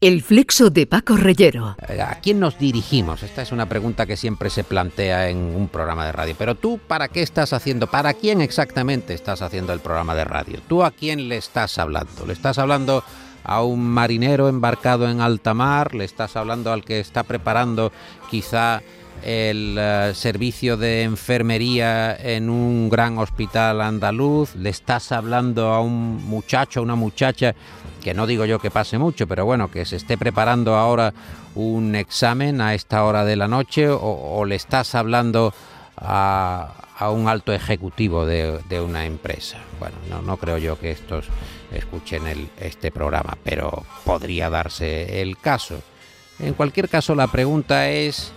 El flexo de Paco Reyero. Eh, ¿A quién nos dirigimos? Esta es una pregunta que siempre se plantea en un programa de radio. Pero tú, ¿para qué estás haciendo? ¿Para quién exactamente estás haciendo el programa de radio? ¿Tú a quién le estás hablando? ¿Le estás hablando a un marinero embarcado en alta mar? ¿Le estás hablando al que está preparando quizá el eh, servicio de enfermería en un gran hospital andaluz? ¿Le estás hablando a un muchacho, a una muchacha que no digo yo que pase mucho, pero bueno, que se esté preparando ahora un examen a esta hora de la noche o, le estás hablando a, un alto ejecutivo de, una empresa. Bueno, no, no, creo yo que estos escuchen el, este programa, pero podría darse el caso. En cualquier caso, la pregunta es,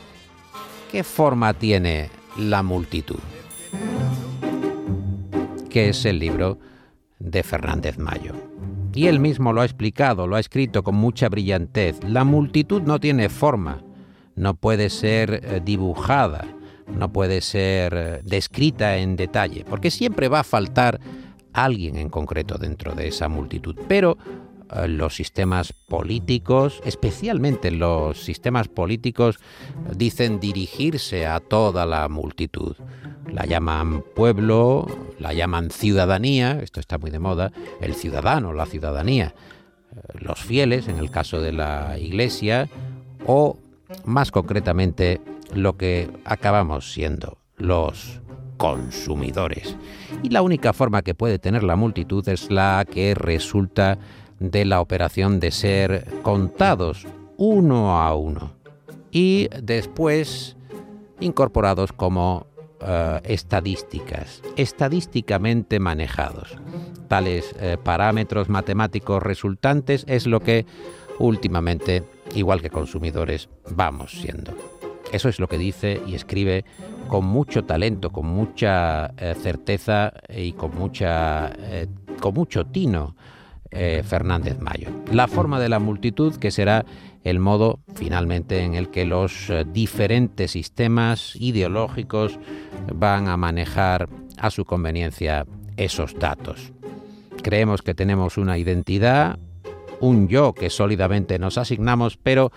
¿qué forma tiene la multitud? Que es el libro de Fernández Mayo. Y él mismo lo ha explicado, lo ha escrito con mucha brillantez. La multitud no tiene forma, no puede ser eh, dibujada, no puede ser eh, descrita en detalle, porque siempre va a faltar alguien en concreto dentro de esa multitud. Pero eh, los sistemas políticos, especialmente los sistemas políticos, dicen dirigirse a toda la multitud. La llaman pueblo, la llaman ciudadanía, esto está muy de moda, el ciudadano, la ciudadanía, eh, los fieles, en el caso de la iglesia, o más concretamente lo que acabamos siendo, los consumidores. Y la única forma que puede tener la multitud es la que resulta de la operación de ser contados uno a uno y después incorporados como eh, estadísticas, estadísticamente manejados. Tales eh, parámetros matemáticos resultantes es lo que últimamente, igual que consumidores, vamos siendo. Eso es lo que dice y escribe con mucho talento, con mucha eh, certeza y con, mucha, con mucho tino Fernández Mayo. La forma de la multitud que será el modo finalmente en el que los eh, diferentes sistemas ideológicos van a manejar a su conveniencia esos datos. Creemos que tenemos una identidad, un yo que sólidamente nos asignamos, pero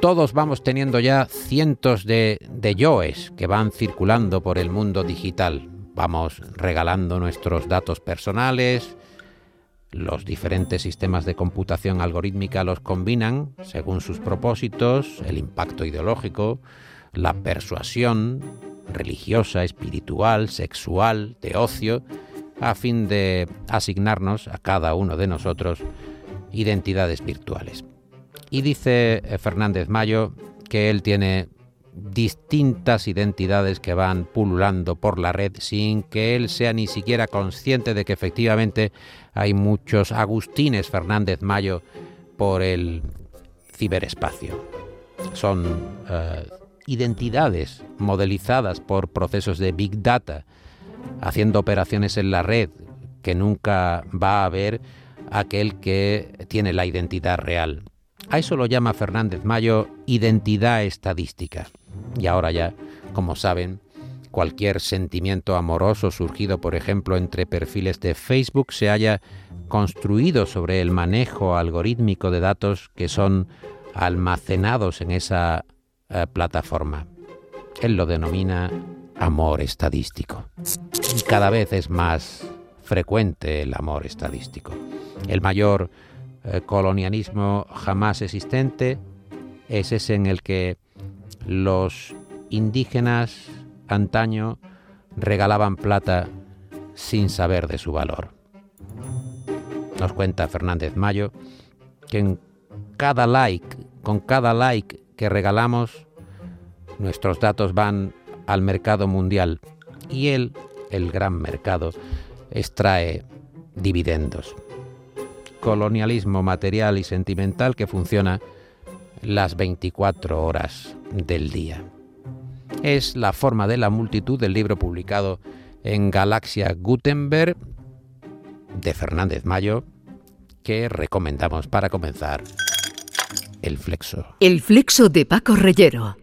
todos vamos teniendo ya cientos de, de yoes que van circulando por el mundo digital. Vamos regalando nuestros datos personales, los diferentes sistemas de computación algorítmica los combinan según sus propósitos, el impacto ideológico, la persuasión religiosa, espiritual, sexual, de ocio, a fin de asignarnos a cada uno de nosotros identidades virtuales. Y dice eh, Fernández Mayo que él tiene distintas identidades que van pululando por la red sin que él sea ni siquiera consciente de que efectivamente hay muchos Agustines Fernández Mayo por el ciberespacio. Son eh, identidades modelizadas por procesos de Big Data, haciendo operaciones en la red que nunca va a ver aquel que tiene la identidad real. A eso lo llama Fernández Mayo identidad estadística. Y ahora ya, como saben, cualquier sentimiento amoroso surgido, por ejemplo, entre perfiles de Facebook se haya construido sobre el manejo algorítmico de datos que son almacenados en esa eh, plataforma. Él lo denomina amor estadístico. cada vez es más frecuente el amor estadístico. El mayor eh, colonialismo jamás existente es ese en el que los indígenas antaño regalaban plata sin saber de su valor. Nos cuenta Fernández Mayo que en cada like, con cada like que regalamos, nuestros datos van al mercado mundial y él, el gran mercado, extrae dividendos. Colonialismo material y sentimental que funciona las 24 horas del día. Es la forma de la multitud del libro publicado en Galaxia Gutenberg de Fernández Mayo que recomendamos para comenzar el flexo. El flexo de Paco Reyero.